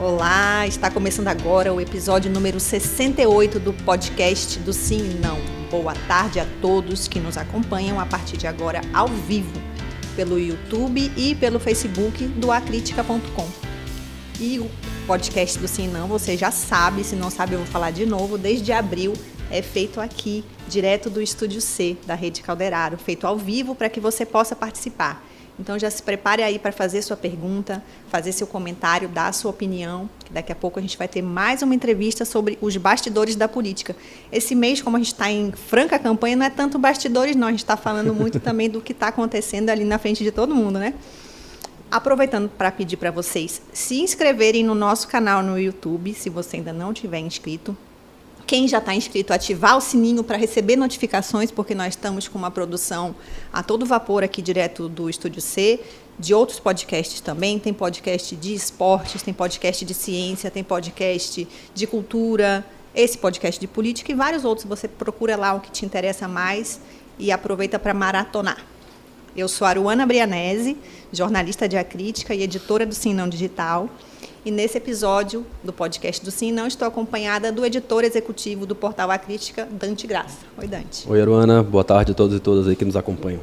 Olá, está começando agora o episódio número 68 do podcast do Sim e Não. Boa tarde a todos que nos acompanham a partir de agora ao vivo, pelo YouTube e pelo Facebook do acritica.com. E o podcast do Sim e Não, você já sabe, se não sabe eu vou falar de novo, desde abril é feito aqui, direto do Estúdio C, da Rede Calderaro, feito ao vivo para que você possa participar. Então já se prepare aí para fazer sua pergunta, fazer seu comentário, dar sua opinião. Que daqui a pouco a gente vai ter mais uma entrevista sobre os bastidores da política. Esse mês, como a gente está em franca campanha, não é tanto bastidores, não. A gente está falando muito também do que está acontecendo ali na frente de todo mundo, né? Aproveitando para pedir para vocês se inscreverem no nosso canal no YouTube, se você ainda não tiver inscrito. Quem já está inscrito, ativar o sininho para receber notificações, porque nós estamos com uma produção a todo vapor aqui direto do Estúdio C, de outros podcasts também. Tem podcast de esportes, tem podcast de ciência, tem podcast de cultura, esse podcast de política e vários outros. Você procura lá o que te interessa mais e aproveita para maratonar. Eu sou Aruana Brianese, jornalista de acrítica e editora do Sinão Digital. E nesse episódio do podcast do Sim Não, estou acompanhada do editor executivo do portal A Crítica, Dante Graça. Oi, Dante. Oi, Aruana. Boa tarde a todos e todas aí que nos acompanham.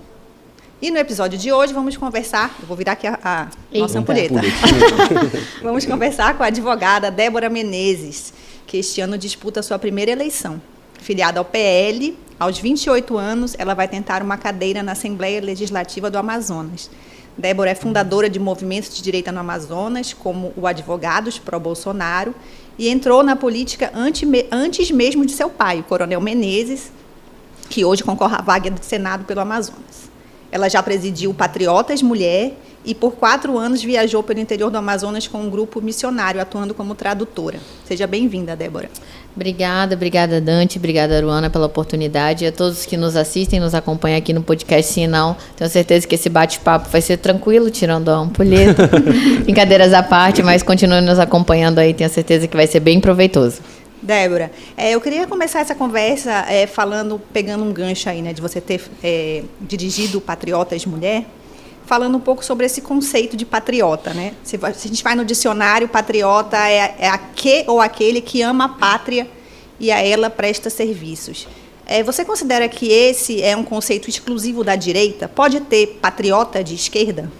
E no episódio de hoje vamos conversar, eu vou virar aqui a, a nossa ampulheta. vamos conversar com a advogada Débora Menezes, que este ano disputa sua primeira eleição. Filiada ao PL, aos 28 anos, ela vai tentar uma cadeira na Assembleia Legislativa do Amazonas. Débora é fundadora de movimentos de direita no Amazonas, como o Advogados Pro Bolsonaro, e entrou na política antes mesmo de seu pai, o Coronel Menezes, que hoje concorre à vaga do Senado pelo Amazonas. Ela já presidiu Patriotas Mulher e por quatro anos viajou pelo interior do Amazonas com um grupo missionário, atuando como tradutora. Seja bem-vinda, Débora. Obrigada, obrigada Dante, obrigada Aruana pela oportunidade e a todos que nos assistem, nos acompanham aqui no podcast Sim Não. Tenho certeza que esse bate-papo vai ser tranquilo, tirando a ampulheta. Brincadeiras à parte, mas continue nos acompanhando aí, tenho certeza que vai ser bem proveitoso. Débora, é, eu queria começar essa conversa é, falando, pegando um gancho aí, né, de você ter é, dirigido Patriotas Mulher, falando um pouco sobre esse conceito de patriota, né? Se, a gente vai no dicionário, patriota é, é aquele ou aquele que ama a pátria e a ela presta serviços. É, você considera que esse é um conceito exclusivo da direita? Pode ter patriota de esquerda?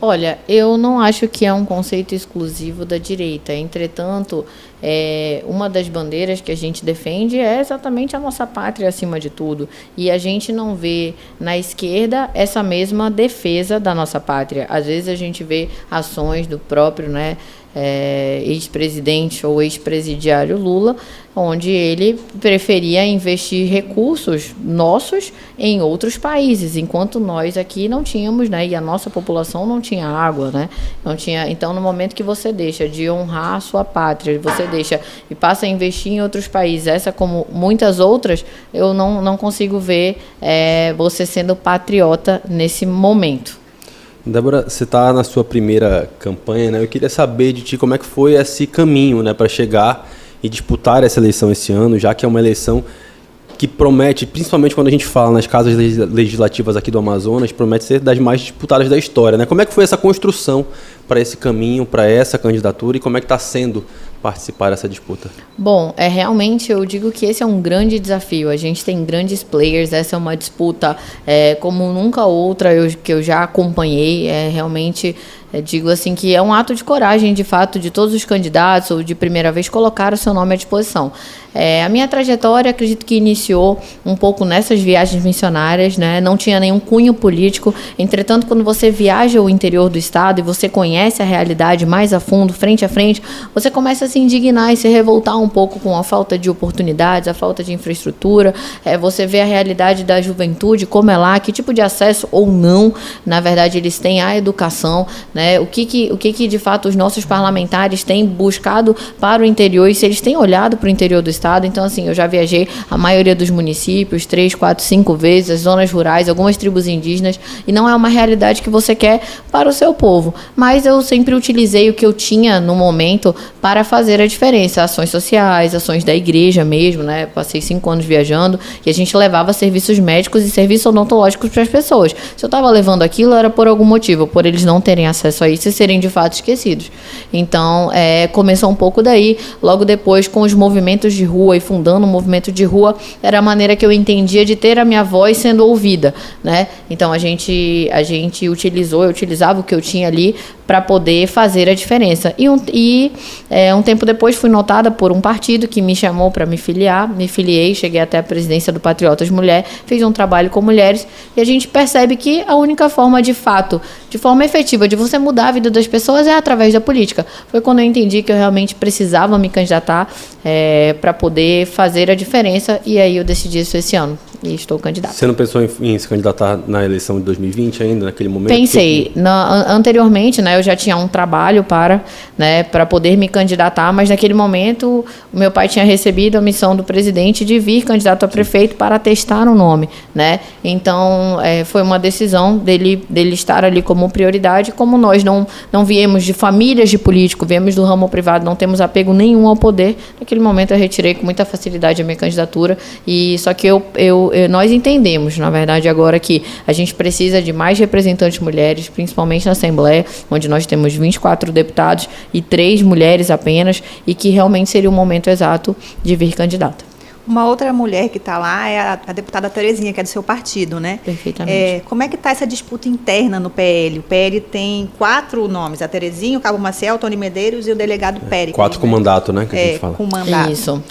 Olha, eu não acho que é um conceito exclusivo da direita. Entretanto, é, uma das bandeiras que a gente defende é exatamente a nossa pátria acima de tudo. E a gente não vê na esquerda essa mesma defesa da nossa pátria. Às vezes a gente vê ações do próprio né, é, ex-presidente ou ex-presidiário Lula, onde ele preferia investir recursos nossos em outros países, enquanto nós aqui não tínhamos, né, e a nossa população não tinha água, né, não tinha. Então, no momento que você deixa de honrar a sua pátria, você deixa e passa a investir em outros países, essa como muitas outras, eu não, não consigo ver é, você sendo patriota nesse momento. Débora, você está na sua primeira campanha, né? Eu queria saber de ti como é que foi esse caminho, né, para chegar e disputar essa eleição esse ano, já que é uma eleição que promete, principalmente quando a gente fala nas casas legislativas aqui do Amazonas, promete ser das mais disputadas da história, né? Como é que foi essa construção para esse caminho, para essa candidatura e como é que está sendo participar dessa disputa? Bom, é realmente eu digo que esse é um grande desafio. A gente tem grandes players, essa é uma disputa é, como nunca outra eu, que eu já acompanhei. É realmente eu digo assim que é um ato de coragem, de fato, de todos os candidatos ou de primeira vez colocar o seu nome à disposição. É, a minha trajetória, acredito que iniciou um pouco nessas viagens missionárias, né? Não tinha nenhum cunho político. Entretanto, quando você viaja o interior do estado e você conhece a realidade mais a fundo, frente a frente, você começa a se indignar e se revoltar um pouco com a falta de oportunidades, a falta de infraestrutura. É, você vê a realidade da juventude, como é lá, que tipo de acesso ou não, na verdade, eles têm à educação, né? O que que, o que que de fato os nossos parlamentares têm buscado para o interior e se eles têm olhado para o interior do estado. Então, assim, eu já viajei a maioria dos municípios, três, quatro, cinco vezes, as zonas rurais, algumas tribos indígenas, e não é uma realidade que você quer para o seu povo. Mas eu sempre utilizei o que eu tinha no momento para fazer a diferença. Ações sociais, ações da igreja mesmo, né? Passei cinco anos viajando e a gente levava serviços médicos e serviços odontológicos para as pessoas. Se eu estava levando aquilo, era por algum motivo, por eles não terem acesso acesso a isso e serem de fato esquecidos. Então, é, começou um pouco daí. Logo depois, com os movimentos de rua e fundando o movimento de rua, era a maneira que eu entendia de ter a minha voz sendo ouvida, né? Então, a gente, a gente utilizou, eu utilizava o que eu tinha ali para poder fazer a diferença. E, um, e é, um tempo depois fui notada por um partido que me chamou para me filiar, me filiei, cheguei até a presidência do Patriotas Mulher, fiz um trabalho com mulheres e a gente percebe que a única forma de fato, de forma efetiva, de você mudar a vida das pessoas é através da política. Foi quando eu entendi que eu realmente precisava me candidatar é, para poder fazer a diferença e aí eu decidi isso esse ano e estou candidata. Você não pensou em, em, se candidatar na eleição de 2020 ainda, naquele momento? Pensei. Na, anteriormente, né, eu já tinha um trabalho para, né, para poder me candidatar, mas naquele momento o meu pai tinha recebido a missão do presidente de vir candidato a prefeito para testar o nome, né? Então é, foi uma decisão dele, dele estar ali como prioridade, como nós não não viemos de famílias de político, viemos do ramo privado, não temos apego nenhum ao poder. Naquele momento eu retirei com muita facilidade a minha candidatura e só que eu, eu eh, nós entendemos, na verdade, agora que a gente precisa de mais representantes mulheres, principalmente na Assembleia, onde nós temos 24 deputados e três mulheres apenas, e que realmente seria o momento exato de vir candidata. Uma outra mulher que está lá é a, a, deputada Terezinha, que é do seu partido, né? Perfeitamente. É, como é que está essa disputa interna no PL? O PL tem quatro nomes, a Terezinha, o Cabo Maciel, o Tony Medeiros e o delegado é, Pérez. Quatro com né? mandato, né? Que é, a gente fala. com mandato. Isso.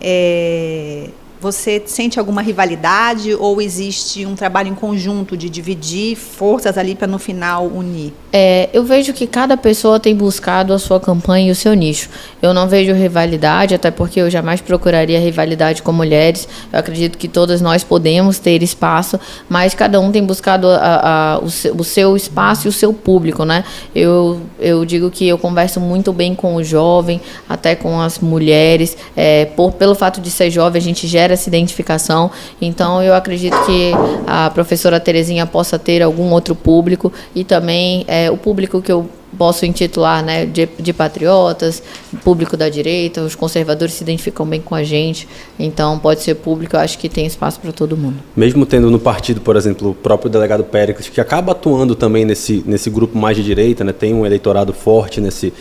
É, você sente alguma rivalidade ou existe um trabalho em conjunto de dividir forças ali para no final unir? É, eu vejo que cada pessoa tem buscado a sua campanha e o seu nicho. Eu não vejo rivalidade, até porque eu jamais procuraria rivalidade com mulheres. Eu acredito que todas nós podemos ter espaço, mas cada um tem buscado a, a, o, seu, o, seu, espaço e o seu público, né? Eu, eu digo que eu converso muito bem com o jovem, até com as mulheres. É, por, pelo fato de ser jovem, a gente gera essa identificação. Então, eu acredito que a professora Terezinha possa ter algum outro público e também é, o público que eu posso intitular né, de, de, patriotas, público da direita, os conservadores se identificam bem com a gente, então pode ser público, eu acho que tem espaço para todo mundo. Mesmo tendo no partido, por exemplo, o próprio delegado Péricles, que acaba atuando também nesse, nesse grupo mais de direita, né, tem um eleitorado forte nesse,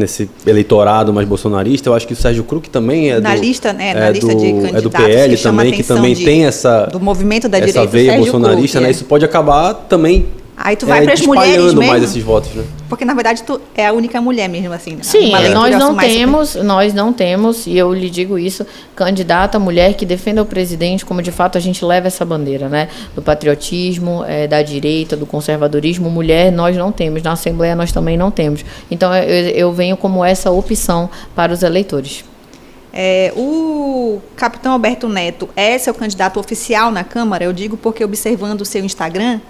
nesse eleitorado mais bolsonarista. Eu acho que o Sérgio Krug também é na do, lista, né, na é lista do, de candidatos é do PL também, que também de, tem essa do movimento da essa direita, veia bolsonarista, Krug, né? É. Isso pode acabar também Aí tu vai é, para as mulheres mesmo. mais esses votos, né? Porque na verdade tu é a única mulher mesmo assim. Né? Sim, nós não temos, super... nós não temos e eu lhe digo isso, candidata mulher que defenda o presidente como de fato a gente leva essa bandeira, né? Do patriotismo, é, da direita, do conservadorismo, mulher nós não temos, na Assembleia nós também não temos. Então eu, eu venho como essa opção para os eleitores. É, o capitão Alberto Neto é seu candidato oficial na Câmara? Eu digo porque observando o seu Instagram,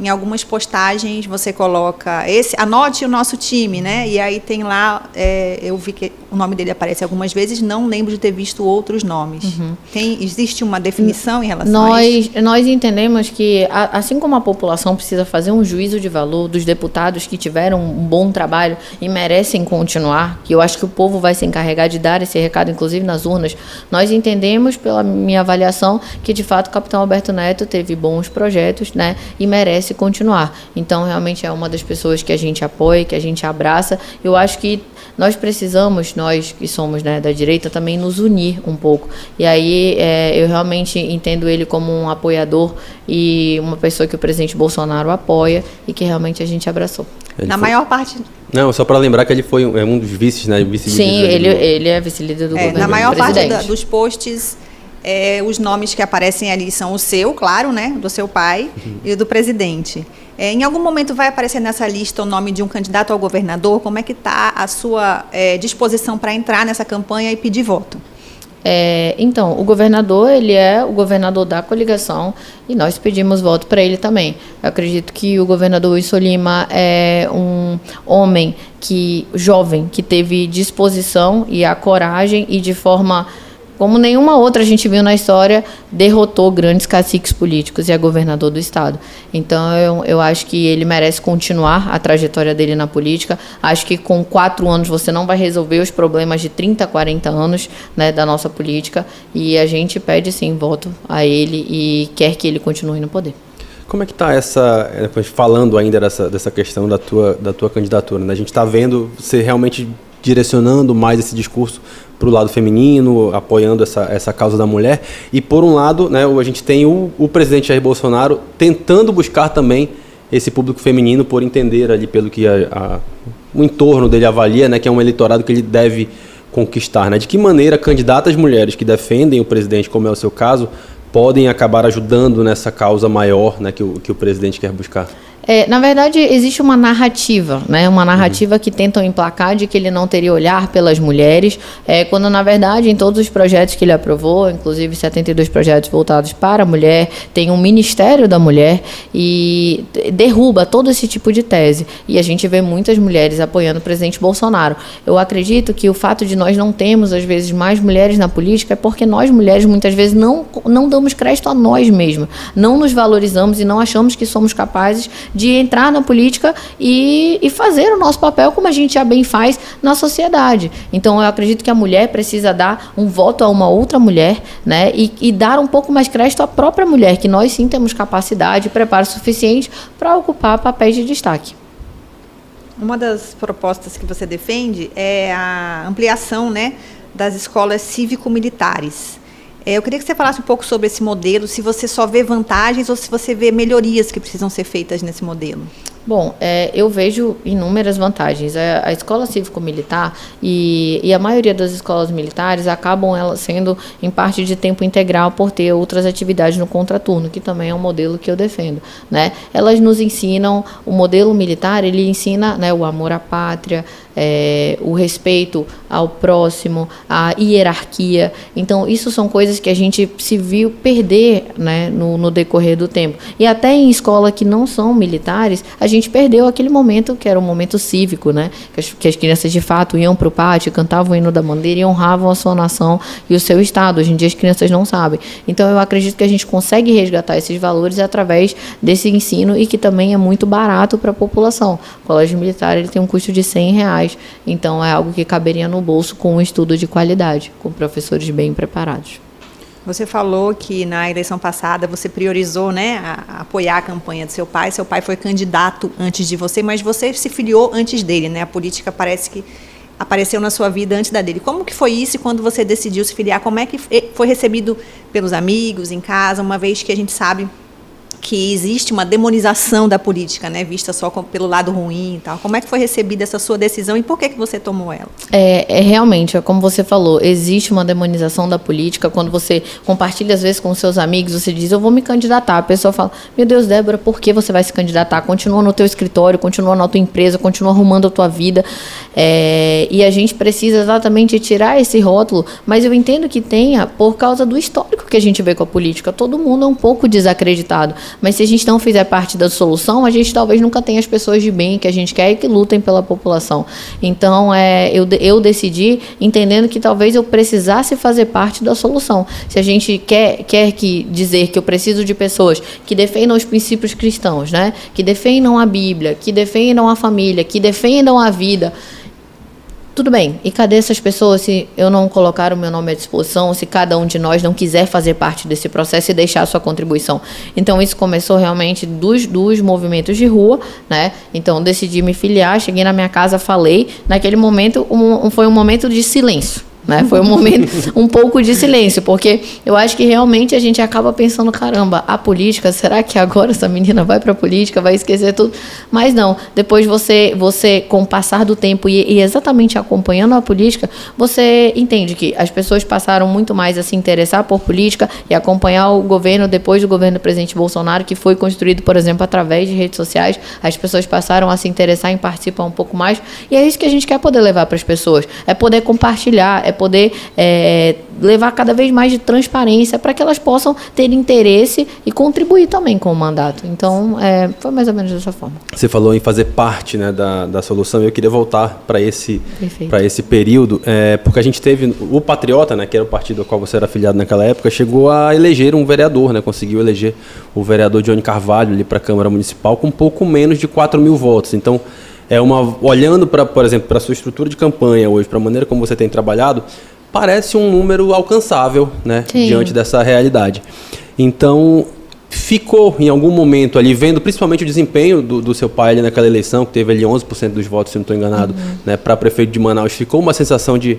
em algumas postagens você coloca esse, anote o nosso time, né? E aí tem lá, é, eu vi que o nome dele aparece algumas vezes, não lembro de ter visto outros nomes. Uhum. Tem, existe uma definição em relação nós, a isso? Nós entendemos que, assim como a população precisa fazer um juízo de valor dos deputados que tiveram um bom trabalho e merecem continuar, que eu acho que o povo vai se encarregar de dar esse recado, inclusive nas urnas, nós entendemos, pela minha avaliação, que de fato o capitão Alberto Neto teve bons projetos, né? E merece merece continuar. Então, realmente é uma das pessoas que a gente apoia, que a gente abraça. Eu acho que nós precisamos, nós que somos né, da direita, também nos unir um pouco. E aí é, eu realmente entendo ele como um apoiador e uma pessoa que o presidente Bolsonaro apoia e que realmente a gente abraçou. Ele Na foi... maior parte não, só para lembrar que ele foi um, é um dos vices, né? Vice Sim, ele, ele é vice-líder do é, governo. Na maior parte da, dos posts é, os nomes que aparecem ali são o seu, claro, né, do seu pai uhum. e do presidente. É, em algum momento vai aparecer nessa lista o nome de um candidato ao governador? Como é que está a sua é, disposição para entrar nessa campanha e pedir voto? É, então, o governador, ele é o governador da coligação e nós pedimos voto para ele também. Eu acredito que o governador Wilson Lima é um homem que jovem, que teve disposição e a coragem e de forma como nenhuma outra a gente viu na história, derrotou grandes caciques políticos e é governador do Estado. Então, eu, eu acho que ele merece continuar a trajetória dele na política. Acho que com quatro anos você não vai resolver os problemas de 30, 40 anos né, da nossa política. E a gente pede, sim, voto a ele e quer que ele continue no poder. Como é que está essa, é, falando ainda dessa, dessa questão da tua, da tua candidatura? Né? A gente está vendo você realmente direcionando mais esse discurso para o lado feminino, apoiando essa, essa causa da mulher. E por um lado, né, a gente tem o, o presidente Jair Bolsonaro tentando buscar também esse público feminino por entender ali pelo que a, a, o entorno dele avalia, né, que é um eleitorado que ele deve conquistar. Né? De que maneira candidatas mulheres que defendem o presidente, como é o seu caso, podem acabar ajudando nessa causa maior né, que, o, que o presidente quer buscar? É, na verdade, existe uma narrativa, né? Uma narrativa uhum. que tentam emplacar de que ele não teria olhar pelas mulheres, é, quando na verdade em todos os projetos que ele aprovou, inclusive 72 projetos voltados para a mulher, tem um Ministério da Mulher e derruba todo esse tipo de tese. E a gente vê muitas mulheres apoiando o presidente Bolsonaro. Eu acredito que o fato de nós não termos às vezes mais mulheres na política é porque nós mulheres muitas vezes não não damos crédito a nós mesmas, não nos valorizamos e não achamos que somos capazes de entrar na política e, e fazer o nosso papel como a gente já bem faz na sociedade. Então, eu acredito que a mulher precisa dar um voto a uma outra mulher, né? E, e dar um pouco mais crédito à própria mulher, que nós sim temos capacidade e preparo suficiente para ocupar papéis de destaque. Uma das propostas que você defende é a ampliação né, das escolas cívico-militares. É, eu queria que você falasse um pouco sobre esse modelo, se você só vê vantagens ou se você vê melhorias que precisam ser feitas nesse modelo. Bom, é, eu vejo inúmeras vantagens. A, a escola cívico-militar e, e, a maioria das escolas militares acabam elas sendo em parte de tempo integral por ter outras atividades no contraturno, que também é um modelo que eu defendo. Né? Elas nos ensinam, o modelo militar, ele ensina né, o amor à pátria, é, o respeito ao próximo, a hierarquia. Então, isso são coisas que a gente se viu perder né, no, no decorrer do tempo. E até em escola que não são militares, a gente perdeu aquele momento que era um momento cívico, né? Que as, que as crianças de fato iam para o pátio, cantavam o hino da bandeira e honravam a sua nação e o seu estado. Hoje em dia as crianças não sabem. Então, eu acredito que a gente consegue resgatar esses valores através desse ensino e que também é muito barato para a população. O colégio militar ele tem um custo de 100 reais reais. Então é algo que caberia no bolso com um estudo de qualidade, com professores bem preparados. Você falou que na eleição passada você priorizou né, a, a apoiar a campanha do seu pai. Seu pai foi candidato antes de você, mas você se filiou antes dele. Né? A política parece que apareceu na sua vida antes da dele. Como que foi isso quando você decidiu se filiar? Como é que foi recebido pelos amigos, em casa, uma vez que a gente sabe que existe uma demonização da política, né, vista só com, pelo lado ruim e tal. Como é que foi recebida essa sua decisão e por que, que você tomou ela? É, é realmente, é como você falou, existe uma demonização da política. Quando você compartilha às vezes com seus amigos, você diz, eu vou me candidatar. A pessoa fala, meu Deus, Débora, por que você vai se candidatar? Continua no teu escritório, continua na tua empresa, continua arrumando a tua vida. É, e a gente precisa exatamente tirar esse rótulo, mas eu entendo que tenha por causa do histórico que a gente vê com a política. Todo mundo é um pouco desacreditado. Mas se a gente não fizer parte da solução, a gente talvez nunca tenha as pessoas de bem que a gente quer e que lutem pela população. Então, é, eu, eu decidi entendendo que talvez eu precisasse fazer parte da solução. Se a gente quer, quer que dizer que eu preciso de pessoas que defendam os princípios cristãos, né? que defendam a Bíblia, que defendam a família, que defendam a vida tudo bem, e cadê essas pessoas se eu não colocar o meu nome à disposição, se cada um de nós não quiser fazer parte desse processo e deixar a sua contribuição? Então, isso começou realmente dos, dos movimentos de rua, né? Então, decidi me filiar, cheguei na minha casa, falei. Naquele momento, um, foi um momento de silêncio. Né? Foi um momento, um pouco de silêncio, porque eu acho que realmente a gente acaba pensando, caramba, a política, será que agora essa menina vai para a política, vai esquecer tudo? Mas não, depois você, você com o passar do tempo e, e, exatamente acompanhando a política, você entende que as pessoas passaram muito mais a se interessar por política e acompanhar o governo depois do governo do presidente Bolsonaro, que foi construído, por exemplo, através de redes sociais, as pessoas passaram a se interessar em participar um pouco mais, e é isso que a gente quer poder levar para as pessoas, é poder compartilhar, é poder é, levar cada vez mais de transparência para que elas possam ter interesse e contribuir também com o mandato. Então, é, foi mais ou menos dessa forma. Você falou em fazer parte né, da, da solução. Eu queria voltar para esse, para esse período, é, porque a gente teve o Patriota, né, que era o partido ao qual você era afiliado naquela época, chegou a eleger um vereador, né, conseguiu eleger o vereador Johnny Carvalho ali para a Câmara Municipal com pouco menos de 4 mil votos. Então, é uma olhando para, por exemplo, para a sua estrutura de campanha hoje, para a maneira como você tem trabalhado, parece um número alcançável, né, Sim. diante dessa realidade. Então, ficou em algum momento ali vendo principalmente o desempenho do, do seu pai ali naquela eleição, que teve ali 11% dos votos, se não estou enganado, uhum. né, para prefeito de Manaus, ficou uma sensação de,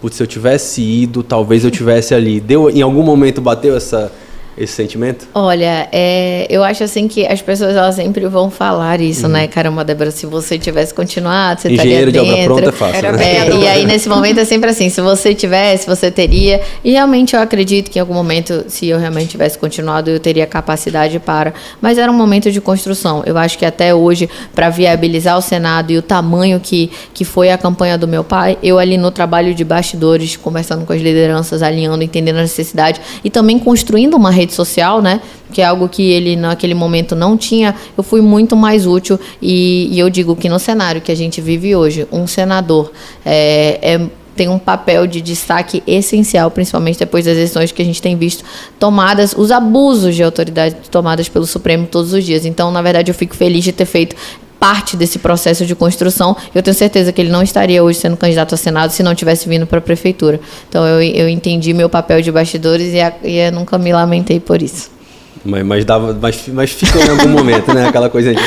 putz, se eu tivesse ido, talvez eu tivesse ali. Deu, em algum momento bateu essa esse sentimento? Olha, é, eu acho assim que as pessoas elas sempre vão falar isso, uhum. né? Caramba, Débora, se você tivesse continuado, você Engenheiro estaria dentro. de obra pronta é fácil. Né? É, e aí nesse momento é sempre assim, se você tivesse, você teria. E realmente eu acredito que em algum momento, se eu realmente tivesse continuado, eu teria capacidade para. Mas era um momento de construção. Eu acho que até hoje, para viabilizar o Senado e o tamanho que, que foi a campanha do meu pai, eu ali no trabalho de bastidores, conversando com as lideranças, alinhando, entendendo a necessidade e também construindo uma rede social, né? Que é algo que ele naquele momento não tinha, eu fui muito mais útil. E, e eu digo que no cenário que a gente vive hoje, um senador é, é tem um papel de destaque essencial, principalmente depois das eleições que a gente tem visto tomadas, os abusos de autoridade tomadas pelo Supremo todos os dias. Então, na verdade, eu fico feliz de ter feito parte desse processo de construção. Eu tenho certeza que ele não estaria hoje sendo candidato a Senado se não tivesse vindo para a Prefeitura. Então eu, eu entendi meu papel de bastidores e, a, e eu nunca me lamentei por isso. Mas, mas, dava, mas, mas fica em algum momento, né? Aquela coisa de...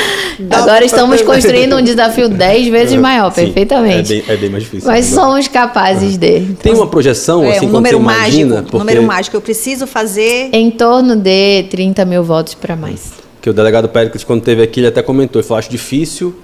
Agora estamos construindo um desafio dez vezes maior, Sim, perfeitamente. É bem, é bem, mais difícil. Mas somos capazes de. Então, Tem uma projeção, é, assim, um número mágico, imagina, porque... número mágico, eu preciso fazer... Em torno de 30 mil votos para mais que o delegado Péricles, quando teve aqui, ele até comentou, ele falou, acho difícil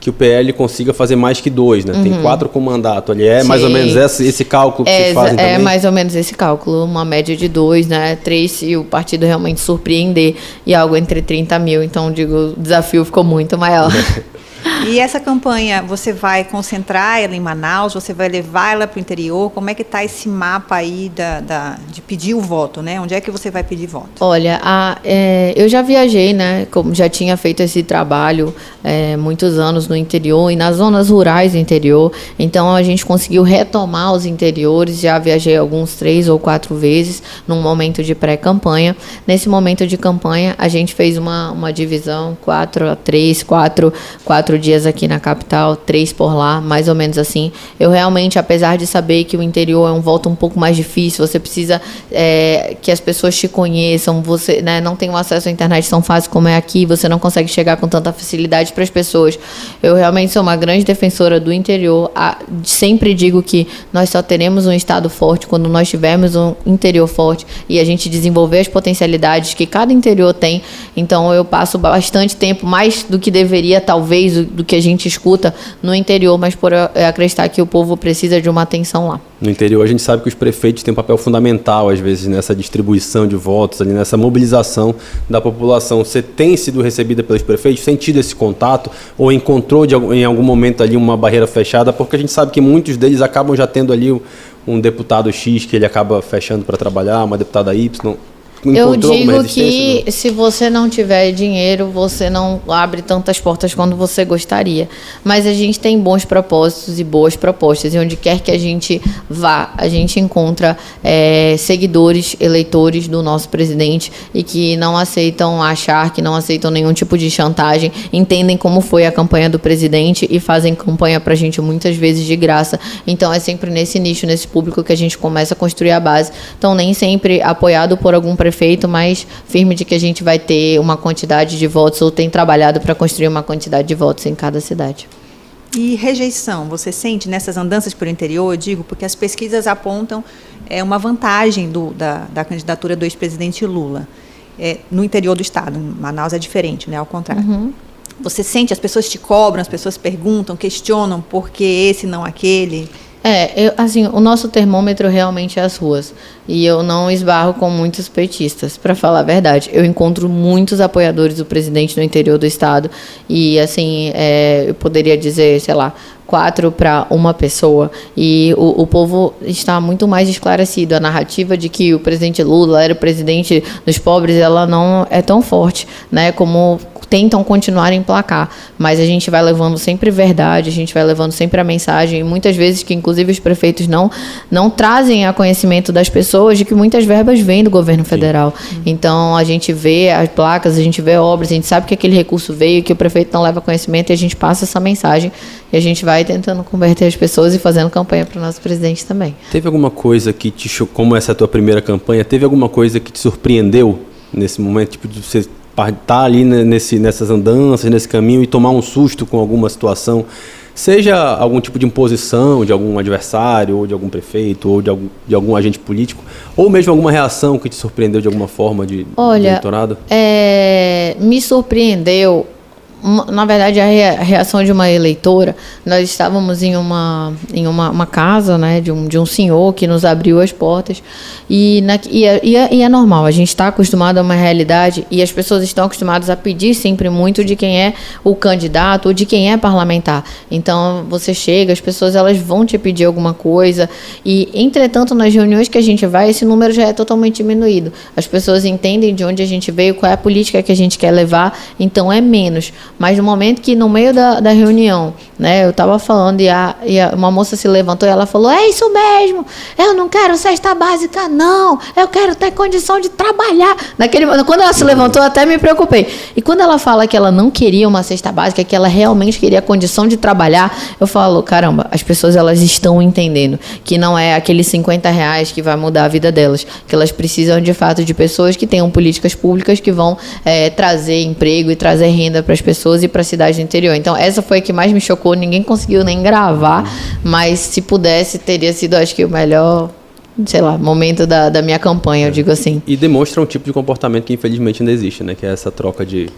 que o PL consiga fazer mais que dois, né? Uhum. Tem quatro com mandato ali. É Sim. mais ou menos esse, esse cálculo que é, vocês fazem é também? É mais ou menos esse cálculo, uma média de dois, né? Três se o partido realmente surpreender e algo entre 30 mil. Então, digo, o desafio ficou muito maior. E essa campanha, você vai concentrar ela em Manaus, você vai levar ela para o interior? Como é que está esse mapa aí da, da, de pedir o voto, né? Onde é que você vai pedir voto? Olha, a, é, eu já viajei, né? Como já tinha feito esse trabalho é, muitos anos no interior e nas zonas rurais do interior. Então a gente conseguiu retomar os interiores. Já viajei alguns três ou quatro vezes num momento de pré-campanha. Nesse momento de campanha, a gente fez uma, uma divisão quatro a três, quatro, quatro dias aqui na capital, três por lá, mais ou menos assim. Eu realmente, apesar de saber que o interior é um voto um pouco mais difícil, você precisa é, que as pessoas te conheçam, você né, não tem um acesso à internet tão fácil como é aqui, você não consegue chegar com tanta facilidade para as pessoas. Eu realmente sou uma grande defensora do interior. sempre digo que nós só teremos um estado forte quando nós tivermos um interior forte e a gente desenvolver as potencialidades que cada interior tem. Então eu passo bastante tempo, mais do que deveria, talvez, do que a gente escuta no interior, mas por é, acreditar que o povo precisa de uma atenção lá. No interior, a gente sabe que os prefeitos têm um papel fundamental, às vezes, nessa distribuição de votos, ali, nessa mobilização da população. Você tem sido recebida pelos prefeitos, sentido esse contato, ou encontrou de, em algum momento ali uma barreira fechada? Porque a gente sabe que muitos deles acabam já tendo ali um deputado X que ele acaba fechando para trabalhar, uma deputada Y. Eu digo que se você não tiver dinheiro, você não abre tantas portas quando você gostaria. Mas a gente tem bons propósitos e boas propostas. E onde quer que a gente vá, a gente encontra é, seguidores, eleitores do nosso presidente e que não aceitam achar, que não aceitam nenhum tipo de chantagem, entendem como foi a campanha do presidente e fazem campanha para a gente muitas vezes de graça. Então é sempre nesse nicho, nesse público que a gente começa a construir a base. Então nem sempre apoiado por algum presidente prefeito mais firme de que a gente vai ter uma quantidade de votos ou tem trabalhado para construir uma quantidade de votos em cada cidade. E rejeição, você sente nessas andanças pelo interior, eu digo, porque as pesquisas apontam é, uma vantagem do, da, da candidatura do ex-presidente Lula. É, no interior do estado, Manaus é diferente, né? Ao contrário. Uhum. Você sente, as pessoas te cobram, as pessoas perguntam, questionam por que esse, não aquele? É, eu, assim, o nosso termômetro realmente é as ruas. E eu não esbarro com muitos petistas, para falar a verdade. Eu encontro muitos apoiadores do presidente no interior do estado. E, assim, é, eu poderia dizer, sei lá, quatro para uma pessoa. E o, o povo está muito mais esclarecido. A narrativa de que o presidente Lula era o presidente dos pobres, ela não é tão forte, né? Como tentam continuar em placar, mas a gente vai levando sempre verdade, a gente vai levando sempre a mensagem, e muitas vezes que inclusive os prefeitos não não trazem a conhecimento das pessoas de que muitas verbas vêm do governo federal. Sim. Então a gente vê as placas, a gente vê obras, a gente sabe que aquele recurso veio, que o prefeito não leva conhecimento e a gente passa essa mensagem e a gente vai tentando converter as pessoas e fazendo campanha para o nosso presidente também. Teve alguma coisa que te como essa tua primeira campanha, teve alguma coisa que te surpreendeu nesse momento, tipo, de você estar tá ali nesse, nessas andanças, nesse caminho e tomar um susto com alguma situação, seja algum tipo de imposição de algum adversário, ou de algum prefeito, ou de algum, de algum agente político, ou mesmo alguma reação que te surpreendeu de alguma forma de, Olha, de eleitorado? É, me surpreendeu na verdade, a reação de uma eleitora, nós estávamos em uma, em uma, uma, casa né, de, um, de um senhor que nos abriu as portas. E, na, e, é, e, é, e é normal, a gente está acostumado a uma realidade e as pessoas estão acostumadas a pedir sempre muito de quem é o candidato ou de quem é parlamentar. Então, você chega, as pessoas elas vão te pedir alguma coisa. E, entretanto, nas reuniões que a gente vai, esse número já é totalmente diminuído. As pessoas entendem de onde a gente veio, qual é a política que a gente quer levar, então é menos. Mas no momento que no meio da, da reunião, né, eu estava falando e, a, e a, uma moça se levantou e ela falou: É isso mesmo, eu não quero cesta básica, não, eu quero ter condição de trabalhar. Naquele, quando ela se levantou, até me preocupei. E quando ela fala que ela não queria uma cesta básica, que ela realmente queria condição de trabalhar, eu falo: caramba, as pessoas elas estão entendendo que não é aqueles 50 reais que vai mudar a vida delas, que elas precisam de fato de pessoas que tenham políticas públicas que vão é, trazer emprego e trazer renda para as pessoas pessoas e para a cidade do interior. Então, essa foi a que mais me chocou. Ninguém conseguiu nem gravar, mas se pudesse, teria sido, acho que, o melhor sei lá, momento da, da minha campanha, eu digo assim. E demonstra um tipo de comportamento que infelizmente ainda existe, né? Que é essa troca de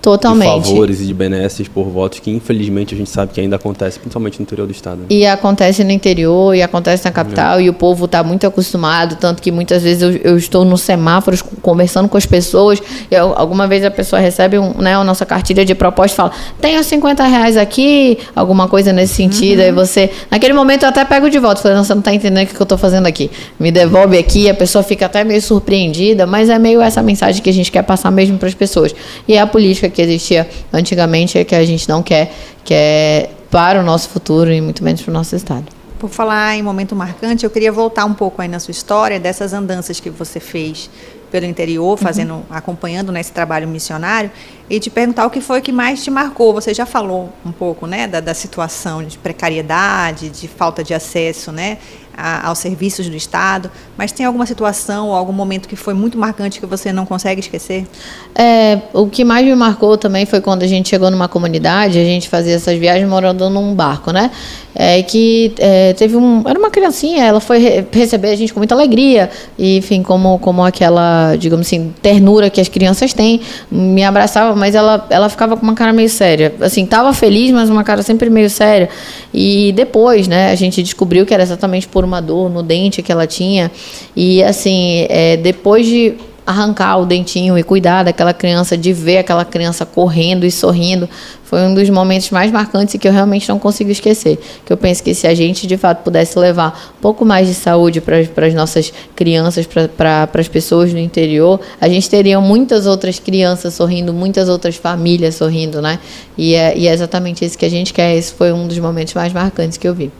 Totalmente. de favores e de benesses por votos que infelizmente a gente sabe que ainda acontece, principalmente no interior do estado. Né? E acontece no interior, e acontece na capital, é. e o povo está muito acostumado, tanto que muitas vezes eu, eu, estou nos semáforos conversando com as pessoas, e eu, alguma vez a pessoa recebe um, né, a nossa cartilha de proposta e fala, tenho 50 reais aqui, alguma coisa nesse sentido, uhum. aí você, naquele momento eu até pego de volta, falei, não, você não está entendendo o que eu estou fazendo aqui, me devolve aqui, a pessoa fica até meio surpreendida, mas é meio essa mensagem que a gente quer passar mesmo para as pessoas. E é a política que existia antigamente é que a gente não quer, que é para o nosso futuro e muito menos para o nosso estado. Por falar em momento marcante, eu queria voltar um pouco aí na sua história dessas andanças que você fez pelo interior, fazendo, uhum. acompanhando nesse trabalho missionário, e te perguntar o que foi que mais te marcou. Você já falou um pouco, né, da, da situação de precariedade, de falta de acesso, né, a, aos serviços do Estado, mas tem alguma situação ou algum momento que foi muito marcante que você não consegue esquecer? É, o que mais me marcou também foi quando a gente chegou numa comunidade, a gente fazia essas viagens morando num barco, né? É, que é, teve um. Era uma criancinha, ela foi re receber a gente com muita alegria, e enfim, como, como aquela, digamos assim, ternura que as crianças têm, me abraçava, mas ela, ela ficava com uma cara meio séria. Assim, tava feliz, mas uma cara sempre meio séria. E depois, né, a gente descobriu que era exatamente por uma dor no dente que ela tinha. E assim, é, depois de arrancar o dentinho e cuidar daquela criança, de ver aquela criança correndo e sorrindo, foi um dos momentos mais marcantes e que eu realmente não consigo esquecer. Que eu penso que se a gente de fato pudesse levar um pouco mais de saúde para as nossas crianças, para as pessoas no interior, a gente teria muitas outras crianças sorrindo, muitas outras famílias sorrindo, né? E é, e é exatamente isso que a gente quer. Esse foi um dos momentos mais marcantes que eu vi.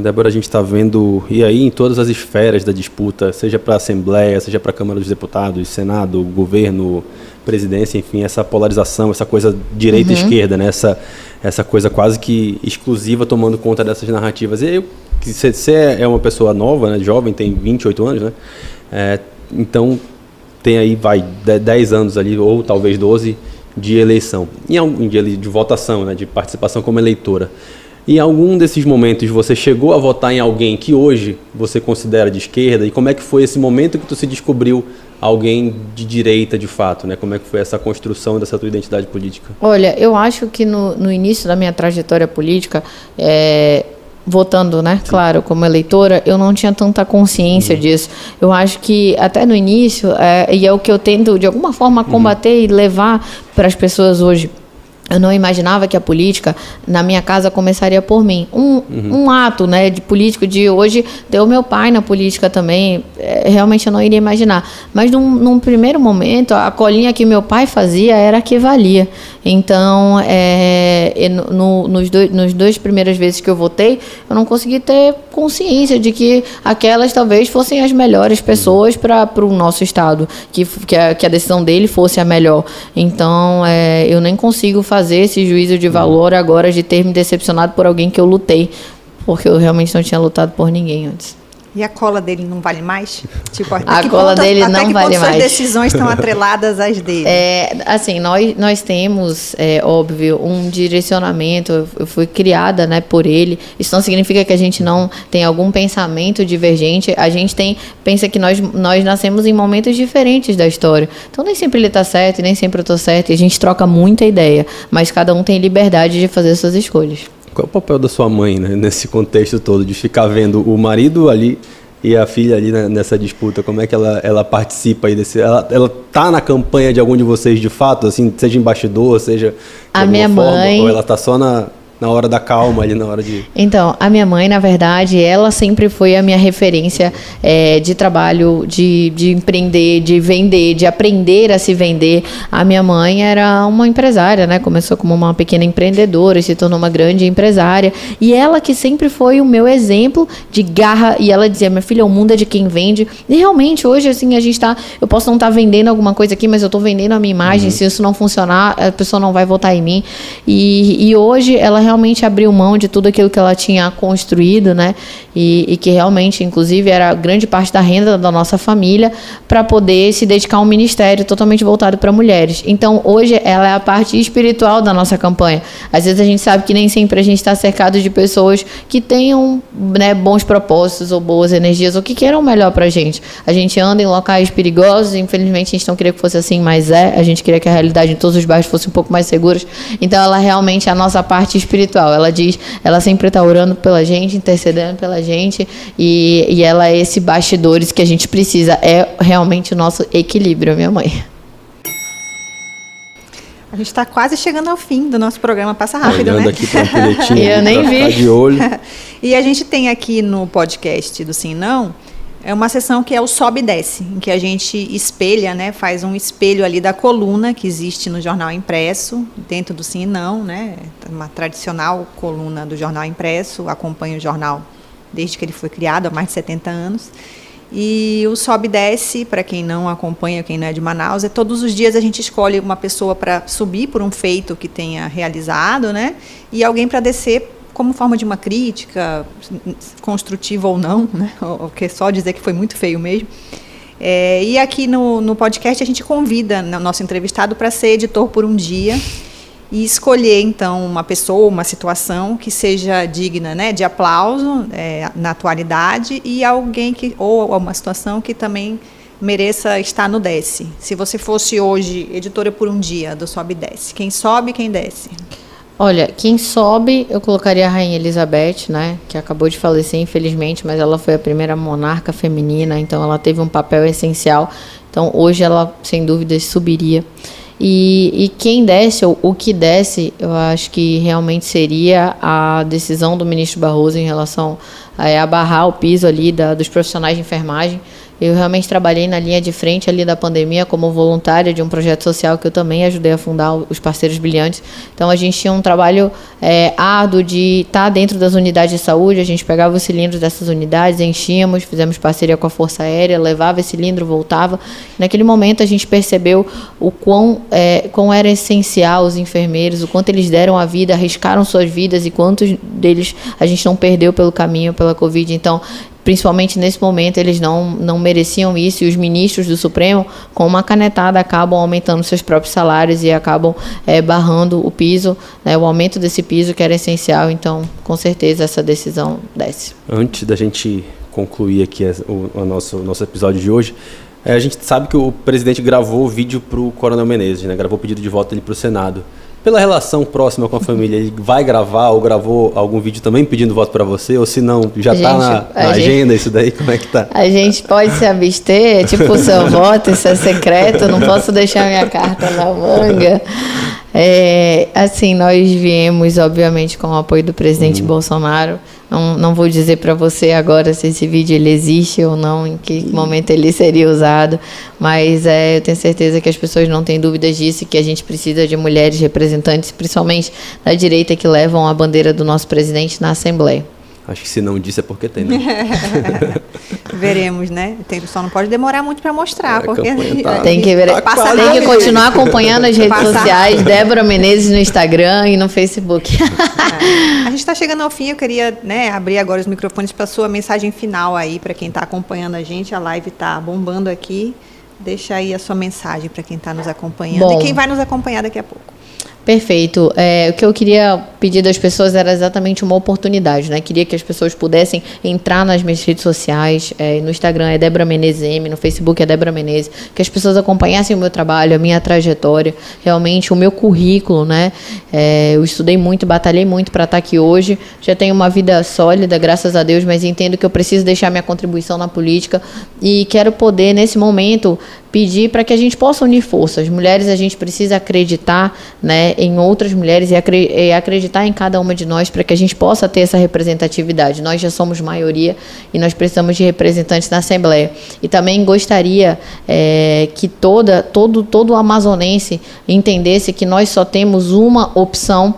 Débora, a gente está vendo, e aí em todas as esferas da disputa, seja para a Assembleia, seja para a Câmara dos Deputados, Senado, governo, presidência, enfim, essa polarização, essa coisa direita e uhum. esquerda, né? essa, essa coisa quase que exclusiva tomando conta dessas narrativas. E você é uma pessoa nova, né, jovem, tem 28 anos, né? É, então tem aí, vai, 10 anos ali, ou talvez 12, de eleição, e de, de votação, né, de participação como eleitora. Em algum desses momentos você chegou a votar em alguém que hoje você considera de esquerda? E como é que foi esse momento que tu se descobriu alguém de direita de fato, né? Como é que foi essa construção dessa tua identidade política? Olha, eu acho que no, no início da minha trajetória política, é, votando, né? Sim. Claro, como eleitora, eu não tinha tanta consciência uhum. disso. Eu acho que até no início, é, e é o que eu tento de alguma forma combater uhum. e levar para as pessoas hoje eu não imaginava que a política na minha casa começaria por mim. Um, uhum. um ato né, de político de hoje ter o meu pai na política também, é, realmente eu não iria imaginar. Mas num, num, primeiro momento, a colinha que meu pai fazia era a que valia. Então, é, no, nos, dois, nos dois primeiras vezes que eu votei, eu não consegui ter consciência de que aquelas talvez fossem as melhores pessoas para o nosso Estado, que, que, a, que a decisão dele fosse a melhor. Então, é, eu nem consigo fazer esse juízo de valor agora de ter me decepcionado por alguém que eu lutei, porque eu realmente não tinha lutado por ninguém antes. E a cola dele não vale mais? Tipo, a cola ponto, dele não vale mais. Que decisões estão atreladas às dele? É, assim, nós, nós temos, é, óbvio, um direcionamento. Eu fui criada né, por ele. Isso não significa que a gente não tem algum pensamento divergente. A gente tem pensa que nós, nós nascemos em momentos diferentes da história. Então, nem sempre ele está certo, nem sempre eu estou certo. E a gente troca muita ideia. Mas cada um tem liberdade de fazer suas escolhas. Qual é o papel da sua mãe né, nesse contexto todo, de ficar vendo o marido ali e a filha ali nessa disputa? Como é que ela, ela participa aí desse. Ela, ela tá na campanha de algum de vocês de fato, assim, seja embaixador, seja. A minha forma, mãe. Ou ela tá só na, na hora da calma, ali na hora de. Então, a minha mãe, na verdade, ela sempre foi a minha referência é, de trabalho, de, de empreender, de vender, de aprender a se vender. A minha mãe era uma empresária, né? Começou como uma pequena empreendedora e se tornou uma grande empresária. E ela que sempre foi o meu exemplo de garra. E ela dizia: minha filha, o mundo é de quem vende. E realmente, hoje, assim, a gente tá. Eu posso não estar tá vendendo alguma coisa aqui, mas eu estou vendendo a minha imagem. Uhum. Se isso não funcionar, a pessoa não vai votar em mim. E, e hoje ela realmente abriu mão de tudo aquilo que ela tinha construído, né? E, e que realmente, inclusive, era grande parte da renda da nossa família para poder se dedicar a um ministério totalmente voltado para mulheres. Então, hoje, ela é a parte espiritual da nossa campanha. Às vezes a gente sabe que nem sempre a gente está cercado de pessoas que tenham né, bons propósitos ou boas energias ou que queiram o melhor para a gente. A gente anda em locais perigosos, infelizmente a gente não queria que fosse assim, mas é. A gente queria que a realidade em todos os bairros fosse um pouco mais segura. Então, ela realmente é a nossa parte espiritual espiritual. Ela diz, ela sempre está orando pela gente, intercedendo pela gente, e, e ela é esse bastidores que a gente precisa. É realmente o nosso equilíbrio, minha mãe. A gente está quase chegando ao fim do nosso programa Passa Rápido, Olhando né? aqui para um Eu nem vi. de olho. e a gente tem aqui no podcast do Sim Não é uma sessão que é o sobe e desce, em que a gente espelha, né, faz um espelho ali da coluna que existe no jornal impresso, dentro do Sim e Não, né, uma tradicional coluna do jornal impresso, acompanha o jornal desde que ele foi criado, há mais de 70 anos. E o sobe e desce, para quem não acompanha, quem não é de Manaus, é todos os dias a gente escolhe uma pessoa para subir por um feito que tenha realizado, né? E alguém para descer como forma de uma crítica, construtiva ou não, né? ou que só dizer que foi muito feio mesmo. É, e aqui no, no podcast a gente convida o nosso entrevistado para ser editor por um dia e escolher então uma pessoa, uma situação que seja digna né, de aplauso é, na atualidade e alguém que ou uma situação que também mereça estar no desce. Se você fosse hoje editora por um dia do Sobe e Desce, quem sobe, quem desce? Olha, quem sobe, eu colocaria a Rainha Elizabeth, né? Que acabou de falecer, infelizmente, mas ela foi a primeira monarca feminina, então ela teve um papel essencial. Então hoje ela, sem dúvidas, subiria. E, e quem desce, ou o que desce, eu acho que realmente seria a decisão do ministro Barroso em relação a, a barrar o piso ali da, dos profissionais de enfermagem. Eu realmente trabalhei na linha de frente ali da pandemia como voluntária de um projeto social que eu também ajudei a fundar, os Parceiros Brilhantes. Então a gente tinha um trabalho é, árduo de estar dentro das unidades de saúde, a gente pegava os cilindros dessas unidades, enchíamos, fizemos parceria com a Força Aérea, levava esse cilindro, voltava. Naquele momento a gente percebeu o quão, é, quão era essencial os enfermeiros, o quanto eles deram a vida, arriscaram suas vidas e quantos deles a gente não perdeu pelo caminho, pela Covid. Então principalmente nesse momento, eles não, não mereciam isso e os ministros do Supremo, com uma canetada, acabam aumentando seus próprios salários e acabam é, barrando o piso, né, o aumento desse piso que era essencial. Então, com certeza, essa decisão desce. Antes da gente concluir aqui o, o nosso, nosso episódio de hoje, é, a gente sabe que o presidente gravou o vídeo para o Coronel Menezes, né, gravou o pedido de voto para o Senado pela relação próxima com a família, ele vai gravar ou gravou algum vídeo também pedindo voto para você? Ou se não, já está na, na agenda isso daí? Como é que tá? A gente pode se abster, tipo o seu voto, isso é secreto, não posso deixar minha carta na manga. É, assim, nós viemos, obviamente, com o apoio do presidente uhum. Bolsonaro. Não, não vou dizer para você agora se esse vídeo ele existe ou não, em que momento ele seria usado, mas é, eu tenho certeza que as pessoas não têm dúvidas disso, que a gente precisa de mulheres representantes, principalmente da direita, que levam a bandeira do nosso presidente na Assembleia. Acho que se não disse é porque tem, né? Veremos, né? Tem, só não pode demorar muito para mostrar, É, porque tá- Tem que, ver, Tá quase tem que continuar acompanhando as redes Passar. sociais, Débora Menezes no Instagram e no Facebook. A gente está chegando ao fim, eu queria né, abrir agora os microfones para sua mensagem final aí, para quem está acompanhando a gente. A live está bombando aqui. Deixa aí a sua mensagem para quem está nos acompanhando Bom. e quem vai nos acompanhar daqui a pouco. Perfeito. É, o que eu queria pedir das pessoas era exatamente uma oportunidade, né? Queria que as pessoas pudessem entrar nas minhas redes sociais. é, no Instagram é Débora Menezes M, no Facebook é Débora Menezes. Que as pessoas acompanhassem o meu trabalho, a minha trajetória, realmente o meu currículo, né? É, eu estudei muito, batalhei muito para estar aqui hoje. Já tenho uma vida sólida, graças a Deus, mas entendo que eu preciso deixar minha contribuição na política e quero poder, nesse momento, pedir para que a gente possa unir forças. Mulheres, a gente precisa acreditar né, em outras mulheres e, acre- e acreditar em cada uma de nós para que a gente possa ter essa representatividade. Nós já somos maioria e nós precisamos de representantes na Assembleia. E também gostaria eh, que toda, todo, todo amazonense entendesse que nós só temos uma opção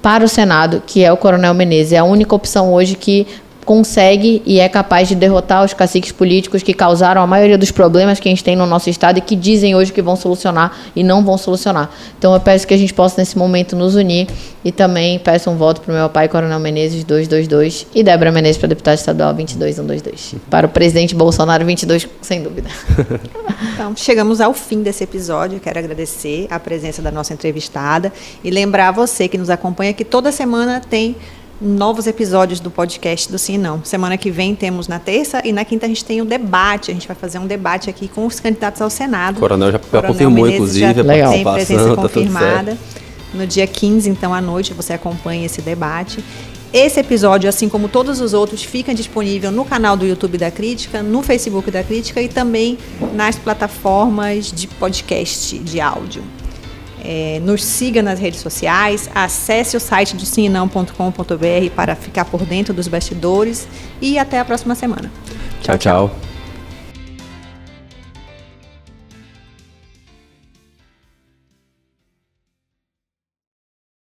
para o Senado, que é o Coronel Menezes. É a única opção hoje que consegue e é capaz de derrotar os caciques políticos que causaram a maioria dos problemas que a gente tem no nosso estado e que dizem hoje que vão solucionar e não vão solucionar. Então eu peço que a gente possa nesse momento nos unir e também peço um voto para o meu pai Coronel Menezes 222 e Débora Menezes para deputada estadual 22122. Para o presidente Bolsonaro 22 sem dúvida. Então, chegamos ao fim desse episódio. Quero agradecer a presença da nossa entrevistada e lembrar você que nos acompanha que toda semana tem novos episódios do podcast do Sim Não. Semana que vem temos na terça e na quinta a gente tem o debate. A gente vai fazer um debate aqui com os candidatos ao Senado. O coronel já Coronel confirmou, Menezes inclusive, já a Legal. tem presença tá confirmada. No dia 15, então, à noite, você acompanha esse debate. Esse episódio, assim como todos os outros, fica disponível no canal do YouTube da Crítica, no Facebook da Crítica e também nas plataformas de podcast de áudio. É, nos siga nas redes sociais, acesse o site do sininão.com.br para ficar por dentro dos bastidores e até a próxima semana. Tchau, tchau.